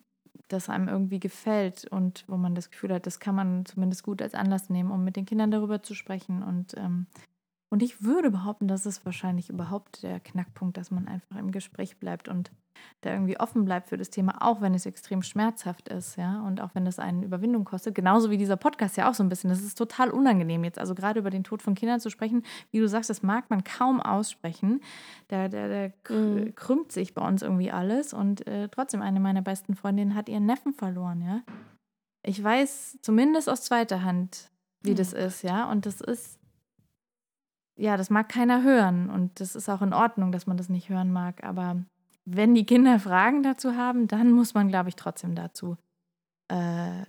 das einem irgendwie gefällt und wo man das Gefühl hat, das kann man zumindest gut als Anlass nehmen, um mit den Kindern darüber zu sprechen. Und, ähm, und ich würde behaupten, das ist wahrscheinlich überhaupt der Knackpunkt, dass man einfach im Gespräch bleibt und da irgendwie offen bleibt für das Thema, auch wenn es extrem schmerzhaft ist, ja, und auch wenn das eine Überwindung kostet. Genauso wie dieser Podcast ja auch so ein bisschen. Das ist total unangenehm jetzt, also gerade über den Tod von Kindern zu sprechen. Wie du sagst, das mag man kaum aussprechen. Da, da, da kr- Mhm. krümmt sich bei uns irgendwie alles und äh, trotzdem eine meiner besten Freundinnen hat ihren Neffen verloren, ja. Ich weiß zumindest aus zweiter Hand, wie Mhm. das ist, ja, und das ist ja, das mag keiner hören und das ist auch in Ordnung, dass man das nicht hören mag. Aber wenn die Kinder *laughs* Fragen dazu haben, dann muss man, glaube ich, trotzdem dazu äh,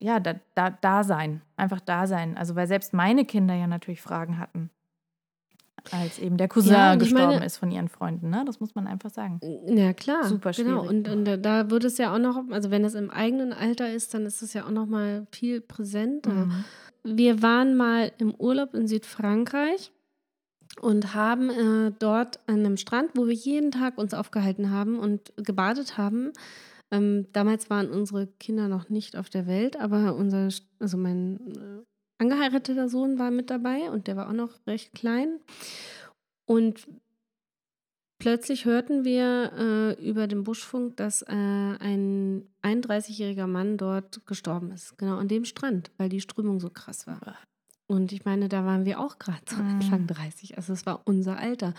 ja, da, da, da sein. Einfach da sein. Also, weil selbst meine Kinder ja natürlich Fragen hatten, als eben der Cousin Ja, und gestorben meine- ist von ihren Freunden. Ne? Das muss man einfach sagen. Ja, klar. Super Genau. schwierig. Und, und da- da wird es ja auch noch, also wenn es im eigenen Alter ist, dann ist es ja auch noch mal viel präsenter. Mhm. Wir waren mal im Urlaub in Südfrankreich und haben äh, dort an einem Strand, wo wir jeden Tag uns aufgehalten haben und gebadet haben. Ähm, damals waren unsere Kinder noch nicht auf der Welt, aber unser, also mein äh, angeheirateter Sohn war mit dabei und der war auch noch recht klein. Und plötzlich hörten wir äh, über den Buschfunk, dass äh, ein 31-jähriger Mann dort gestorben ist. Genau an dem Strand, weil die Strömung so krass war. Und ich meine, da waren wir auch gerade so Mhm. Anfang 30. Also es war unser Alter.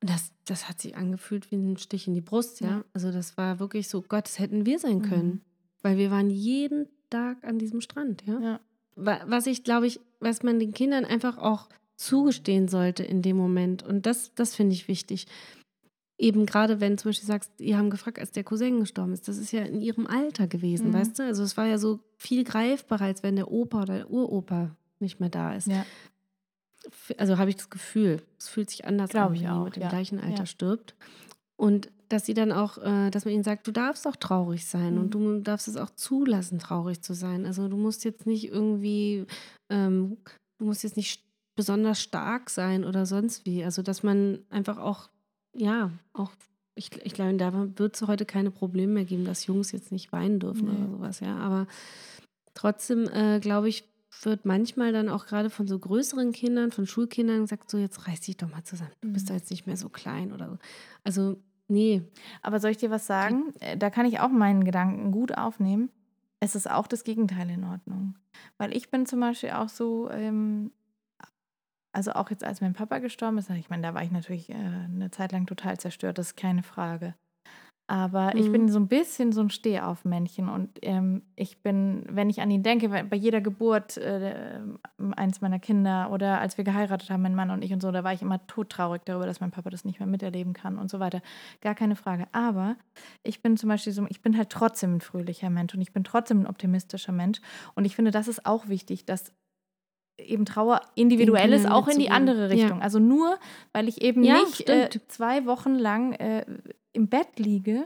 Und das, das hat sich angefühlt wie ein Stich in die Brust, ja. Ja. Also das war wirklich so, Gott, das hätten wir sein können. Mhm. Weil wir waren jeden Tag an diesem Strand, ja. Ja. Wa- Was ich, glaube ich, was man den Kindern einfach auch zugestehen sollte in dem Moment. Und das, das finde ich wichtig. Eben gerade, wenn zum Beispiel sagst, ihr haben gefragt, als der Cousin gestorben ist, das ist ja in ihrem Alter gewesen, Mhm. weißt du? Also es war ja so viel greifbarer, als wenn der Opa oder der Uropa nicht mehr da ist. Ja. also habe ich das Gefühl, es fühlt sich anders Glaub an, wenn jemand im ja. gleichen Alter Ja. stirbt. Und dass sie dann auch, äh, dass man ihnen sagt, du darfst auch traurig sein und Mhm. du darfst es auch zulassen, traurig zu sein. Also du musst jetzt nicht irgendwie, ähm, du musst jetzt nicht besonders stark sein oder sonst wie. Also dass man einfach auch, ja, auch, ich, ich glaube, da wird es heute keine Probleme mehr geben, dass Jungs jetzt nicht weinen dürfen Nee. oder sowas, ja. Aber trotzdem, äh, glaube ich, wird manchmal dann auch gerade von so größeren Kindern, von Schulkindern gesagt, so jetzt reiß dich doch mal zusammen. Du bist Mhm. doch jetzt nicht mehr so klein oder so. Also, nee. Aber soll ich dir was sagen? Äh, Da kann ich auch meinen Gedanken gut aufnehmen. Es ist auch das Gegenteil in Ordnung. Weil ich bin zum Beispiel auch so, ähm, also auch jetzt als mein Papa gestorben ist, ich meine, da war ich natürlich äh, eine Zeit lang total zerstört, das ist keine Frage. Aber ich Mhm. bin so ein bisschen so ein Stehaufmännchen und ähm, ich bin, wenn ich an ihn denke, bei jeder Geburt äh, eins meiner Kinder oder als wir geheiratet haben, mein Mann und ich und so, da war ich immer todtraurig darüber, dass mein Papa das nicht mehr miterleben kann und so weiter. Gar keine Frage. Aber ich bin zum Beispiel so, ich bin halt trotzdem ein fröhlicher Mensch und ich bin trotzdem ein optimistischer Mensch. Und ich finde, das ist auch wichtig, dass eben Trauer individuell ist, auch in die andere Ja. Richtung. Also nur, weil ich eben Ja, nicht äh, zwei Wochen lang äh, im Bett liege,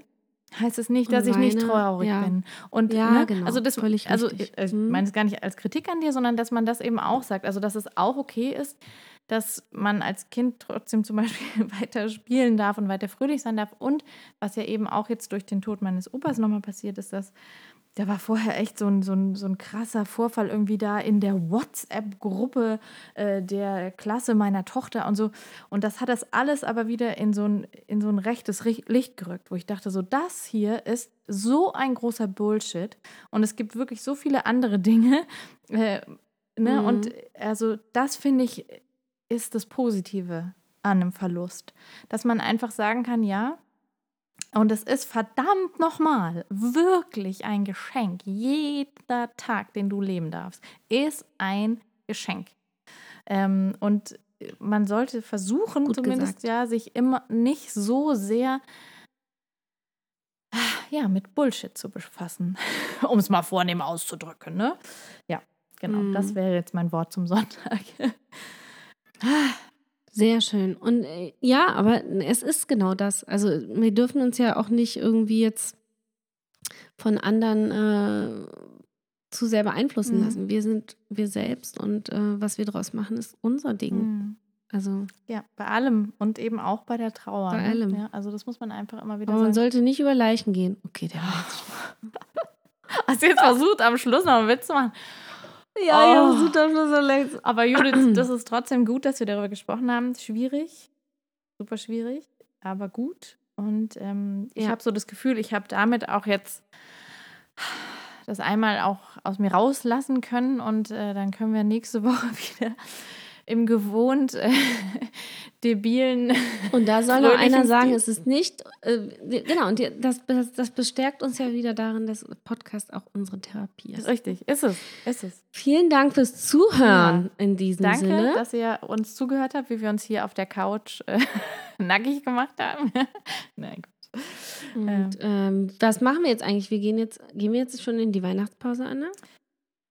heißt es nicht, Und dass ich nicht weine, traurig ja. bin. Und Ja, ne, genau, also das, völlig also richtig. ich, ich Mhm. meine es gar nicht als Kritik an dir, sondern dass man das eben auch sagt. Also dass es auch okay ist, dass man als Kind trotzdem zum Beispiel *laughs* weiter spielen darf und weiter fröhlich sein darf. Und was ja eben auch jetzt durch den Tod meines Opas nochmal passiert ist, dass da war vorher echt so ein, so ein, so ein krasser Vorfall irgendwie da in der WhatsApp-Gruppe äh, der Klasse meiner Tochter und so. Und das hat das alles aber wieder in so ein, in so ein rechtes Licht gerückt, wo ich dachte, so das hier ist so ein großer Bullshit. Und es gibt wirklich so viele andere Dinge. Äh, ne? Mhm. Und also das finde ich ist das Positive an einem Verlust. Dass man einfach sagen kann, ja, und es ist verdammt nochmal wirklich ein Geschenk. Jeder Tag, den du leben darfst, ist ein Geschenk. Ähm, und man sollte versuchen, Gut zumindest gesagt. ja, sich immer nicht so sehr ja, mit Bullshit zu befassen, *laughs* um es mal vornehm auszudrücken. Ne? Ja, genau. Mhm. Das wäre jetzt mein Wort zum Sonntag. *laughs* Sehr schön. Und äh, ja, aber es ist genau das. Also wir dürfen uns ja auch nicht irgendwie jetzt von anderen äh, zu sehr beeinflussen Mhm. lassen. Wir sind wir selbst und äh, was wir daraus machen, ist unser Ding. Mhm. Also, Ja, bei allem und eben auch bei der Trauer. Bei ne? allem. Ja, also das muss man einfach immer wieder aber man sagen. sollte nicht über Leichen gehen. Okay, der *laughs* war jetzt Hast du jetzt versucht, am Schluss noch einen Witz zu machen? Ja, Oh. ja, versucht Schluss so längst. *clears throat* Aber Judith, das ist trotzdem gut, dass wir darüber gesprochen haben. Schwierig, super schwierig, aber gut. Und ähm, ich Ja. habe so das Gefühl, ich habe damit auch jetzt das einmal auch aus mir rauslassen können und äh, dann können wir nächste *laughs* Woche wieder im gewohnt äh, *laughs* debilen. *laughs* Und da soll noch einer sagen, Stil. es ist nicht, äh, genau, und das, das, das bestärkt uns ja wieder darin, dass Podcast auch unsere Therapie ist. Richtig, ist es, ist es. Vielen Dank fürs Zuhören in diesem Danke, Sinne. dass ihr uns zugehört habt, wie wir uns hier auf der Couch äh, *laughs* nackig gemacht haben. Nein, gut. Und ähm, was machen wir jetzt eigentlich? Wir gehen jetzt, gehen wir jetzt schon in die Weihnachtspause, Anna?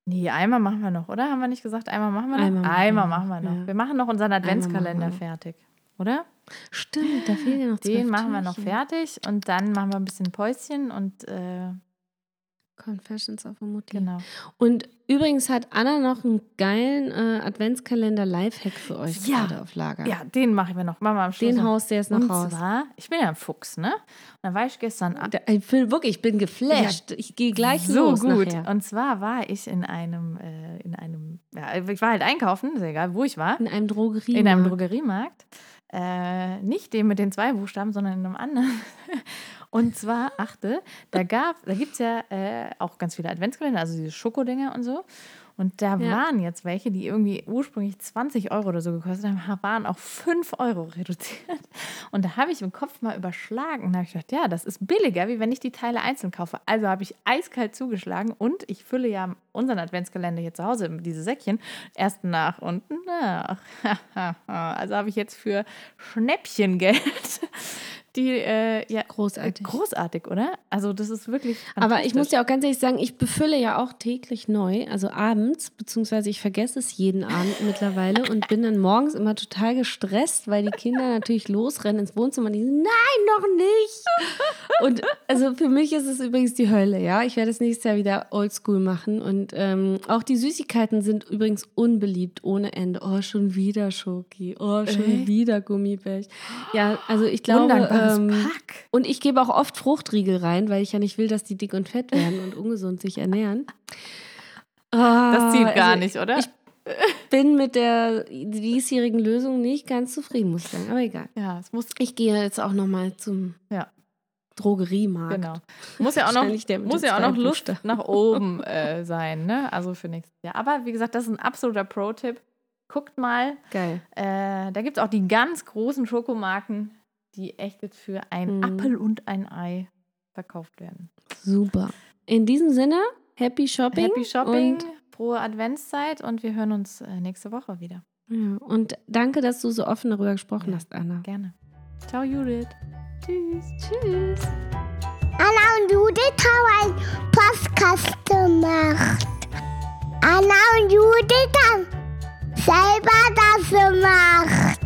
Nee, einmal machen wir noch, oder? Haben wir nicht gesagt, einmal machen wir noch? Einmal machen einmal wir machen wir noch, ja. Wir machen noch unseren Adventskalender fertig, oder? Stimmt, da fehlen ja noch Den machen wir noch fertig und dann machen wir ein bisschen Päuschen und äh, Confessions of a Mutti. genau. Und übrigens hat Anna noch einen geilen äh, Adventskalender-Lifehack für euch Ja. gerade auf Lager. Ja, den machen wir noch. Machen wir am Schluss. Den haust du jetzt noch und raus. zwar, ich bin ja ein Fuchs, ne? Und dann war ich gestern Da- Ich bin wirklich, ich bin geflasht. ich gehe gleich so los gut. nachher. Und zwar war ich in einem, äh, in einem, ja, ich war halt einkaufen, ist ja egal, wo ich war. In einem Drogerie. In einem Drogeriemarkt. Äh, nicht dem mit den zwei Buchstaben, sondern in einem anderen. Und zwar, achte, da gab, da gibt es ja äh, auch ganz viele Adventskalender, also diese Schokodinger und so. Und da Ja. waren jetzt welche, die irgendwie ursprünglich 20 Euro oder so gekostet haben, waren auf 5 Euro reduziert. Und da habe ich im Kopf mal überschlagen. Da habe ich gedacht, ja, das ist billiger, wie wenn ich die Teile einzeln kaufe. Also habe ich eiskalt zugeschlagen und ich fülle ja unseren Adventskalender hier zu Hause, diese Säckchen, erst nach und nach. *laughs* also habe ich jetzt für Schnäppchengeld Die, äh, ja, Großartig. großartig, oder? Also das ist wirklich Aber ich muss ja auch ganz ehrlich sagen, ich befülle ja auch täglich neu, also abends, beziehungsweise ich vergesse es jeden Abend mittlerweile und bin dann morgens immer total gestresst, weil die Kinder natürlich losrennen ins Wohnzimmer und die sagen, nein, noch nicht. Und also für mich ist es übrigens die Hölle, ja. Ich werde es nächstes Jahr wieder oldschool machen und ähm, auch die Süßigkeiten sind übrigens unbeliebt ohne Ende. Oh, schon wieder Schoki, oh, schon Echt? wieder Gummibärchen. Ja, also ich glaube, Undankbares ähm, Pack. und ich gebe auch oft Fruchtriegel rein, weil ich ja nicht will, dass die dick und fett werden und ungesund sich ernähren. *laughs* Das zieht Ah, gar also nicht, oder? ich- bin mit der diesjährigen Lösung nicht ganz zufrieden, muss ich sagen. Aber egal. ja, es muss, Ich gehe jetzt auch noch mal zum Ja. Drogeriemarkt. genau. Muss ja auch noch, muss ja auch noch Buchstaben. nach oben *laughs* äh, sein, ne? Also für nächstes Jahr. Aber wie gesagt, das ist ein absoluter Pro-Tipp. Guckt mal, Geil. äh, da gibt es auch die ganz großen Schokomarken, die echt jetzt für ein Mhm. Apfel und ein Ei verkauft werden. Super. In diesem Sinne, happy shopping. Happy Shopping, Und, frohe Adventszeit und wir hören uns äh, nächste Woche wieder. ja, und danke, dass du so offen darüber gesprochen Ja. hast, Anna. Gerne. Ciao, Judith. Tschüss. Tschüss. Anna und Judith haben einen Podcast gemacht. Anna und Judith haben selber das gemacht.